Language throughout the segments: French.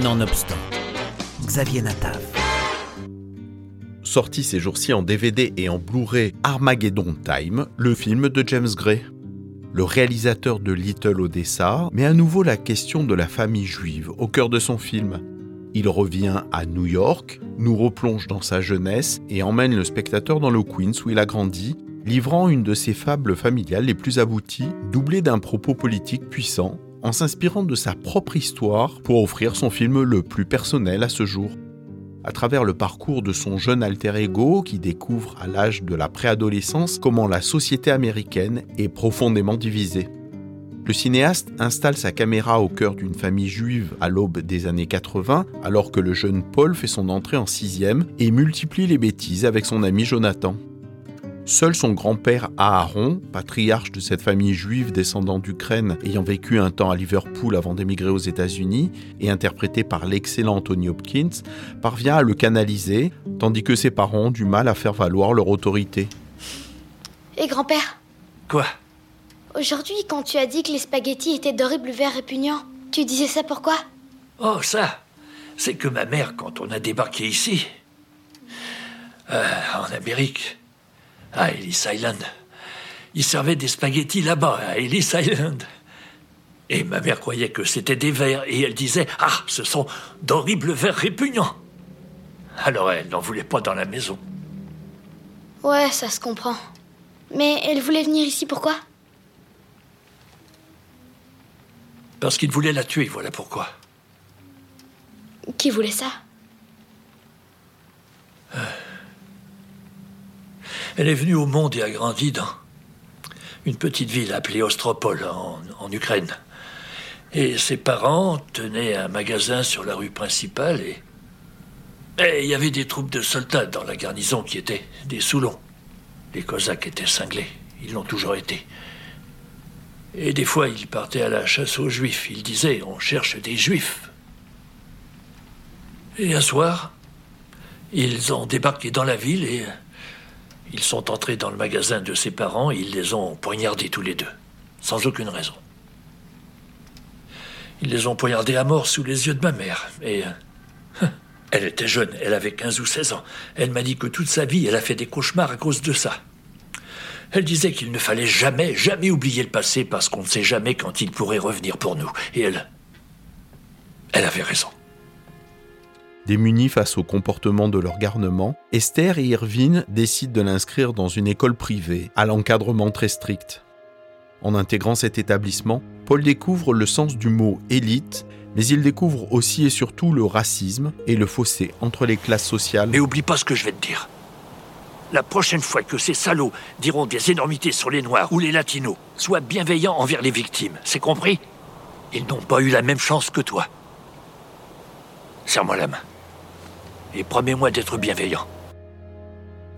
Nonobstant, Xavier Natav. Sorti ces jours-ci en DVD et en Blu-ray Armageddon Time, le film de James Gray. Le réalisateur de Little Odessa met à nouveau la question de la famille juive au cœur de son film. Il revient à New York, nous replonge dans sa jeunesse et emmène le spectateur dans le Queens où il a grandi, livrant une de ses fables familiales les plus abouties, doublée d'un propos politique puissant, en s'inspirant de sa propre histoire pour offrir son film le plus personnel à ce jour. À travers le parcours de son jeune alter ego qui découvre à l'âge de la préadolescence comment la société américaine est profondément divisée. Le cinéaste installe sa caméra au cœur d'une famille juive à l'aube des années 80, alors que le jeune Paul fait son entrée en sixième et multiplie les bêtises avec son ami Jonathan. Seul son grand-père Aaron, patriarche de cette famille juive descendant d'Ukraine ayant vécu un temps à Liverpool avant d'émigrer aux États-Unis et interprété par l'excellent Anthony Hopkins, parvient à le canaliser, tandis que ses parents ont du mal à faire valoir leur autorité. Et grand-père. Quoi? Aujourd'hui, quand tu as dit que les spaghettis étaient d'horribles vers répugnants, tu disais ça pourquoi Oh, ça C'est que ma mère, quand on a débarqué ici, euh, en Amérique, à Ellis Island, il servait des spaghettis là-bas, à Ellis Island. Et ma mère croyait que c'était des vers, et elle disait Ah, ce sont d'horribles vers répugnants. Alors elle n'en voulait pas dans la maison. Ouais, ça se comprend. Mais elle voulait venir ici pourquoi Parce qu'il voulait la tuer, voilà pourquoi. Qui voulait ça? Elle est venue au monde et a grandi dans une petite ville appelée Ostropol, en, Ukraine. Et ses parents tenaient un magasin sur la rue principale et. Et il y avait des troupes de soldats dans la garnison qui étaient des Soulons. Les Cosaques étaient cinglés, ils l'ont toujours été. Et des fois, ils partaient à la chasse aux Juifs. Ils disaient On cherche des Juifs. Et un soir, ils ont débarqué dans la ville et ils sont entrés dans le magasin de ses parents et ils les ont poignardés tous les deux, sans aucune raison. Ils les ont poignardés à mort sous les yeux de ma mère. Et euh, elle était jeune, elle avait 15 ou 16 ans. Elle m'a dit que toute sa vie, elle a fait des cauchemars à cause de ça. Elle disait qu'il ne fallait jamais, jamais oublier le passé parce qu'on ne sait jamais quand il pourrait revenir pour nous. Et elle. Elle avait raison. Démunis face au comportement de leur garnement, Esther et Irvine décident de l'inscrire dans une école privée, à l'encadrement très strict. En intégrant cet établissement, Paul découvre le sens du mot élite, mais il découvre aussi et surtout le racisme et le fossé entre les classes sociales. Mais oublie pas ce que je vais te dire. La prochaine fois que ces salauds diront des énormités sur les Noirs ou les Latinos, sois bienveillant envers les victimes, c'est compris? Ils n'ont pas eu la même chance que toi. Serre-moi la main. Et promets-moi d'être bienveillant.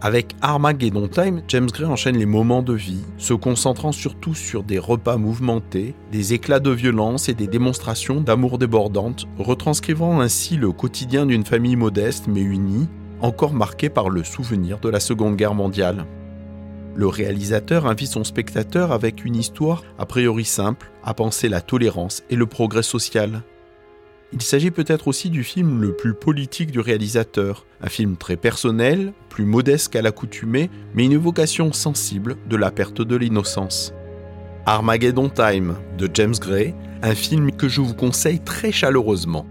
Avec Armageddon Time, James Gray enchaîne les moments de vie, se concentrant surtout sur des repas mouvementés, des éclats de violence et des démonstrations d'amour débordantes, retranscrivant ainsi le quotidien d'une famille modeste mais unie, encore marquée par le souvenir de la Seconde Guerre mondiale. Le réalisateur invite son spectateur avec une histoire a priori simple à penser la tolérance et le progrès social. Il s'agit peut-être aussi du film le plus politique du réalisateur, un film très personnel, plus modeste qu'à l'accoutumée, mais une évocation sensible de la perte de l'innocence. Armageddon Time de James Gray, un film que je vous conseille très chaleureusement.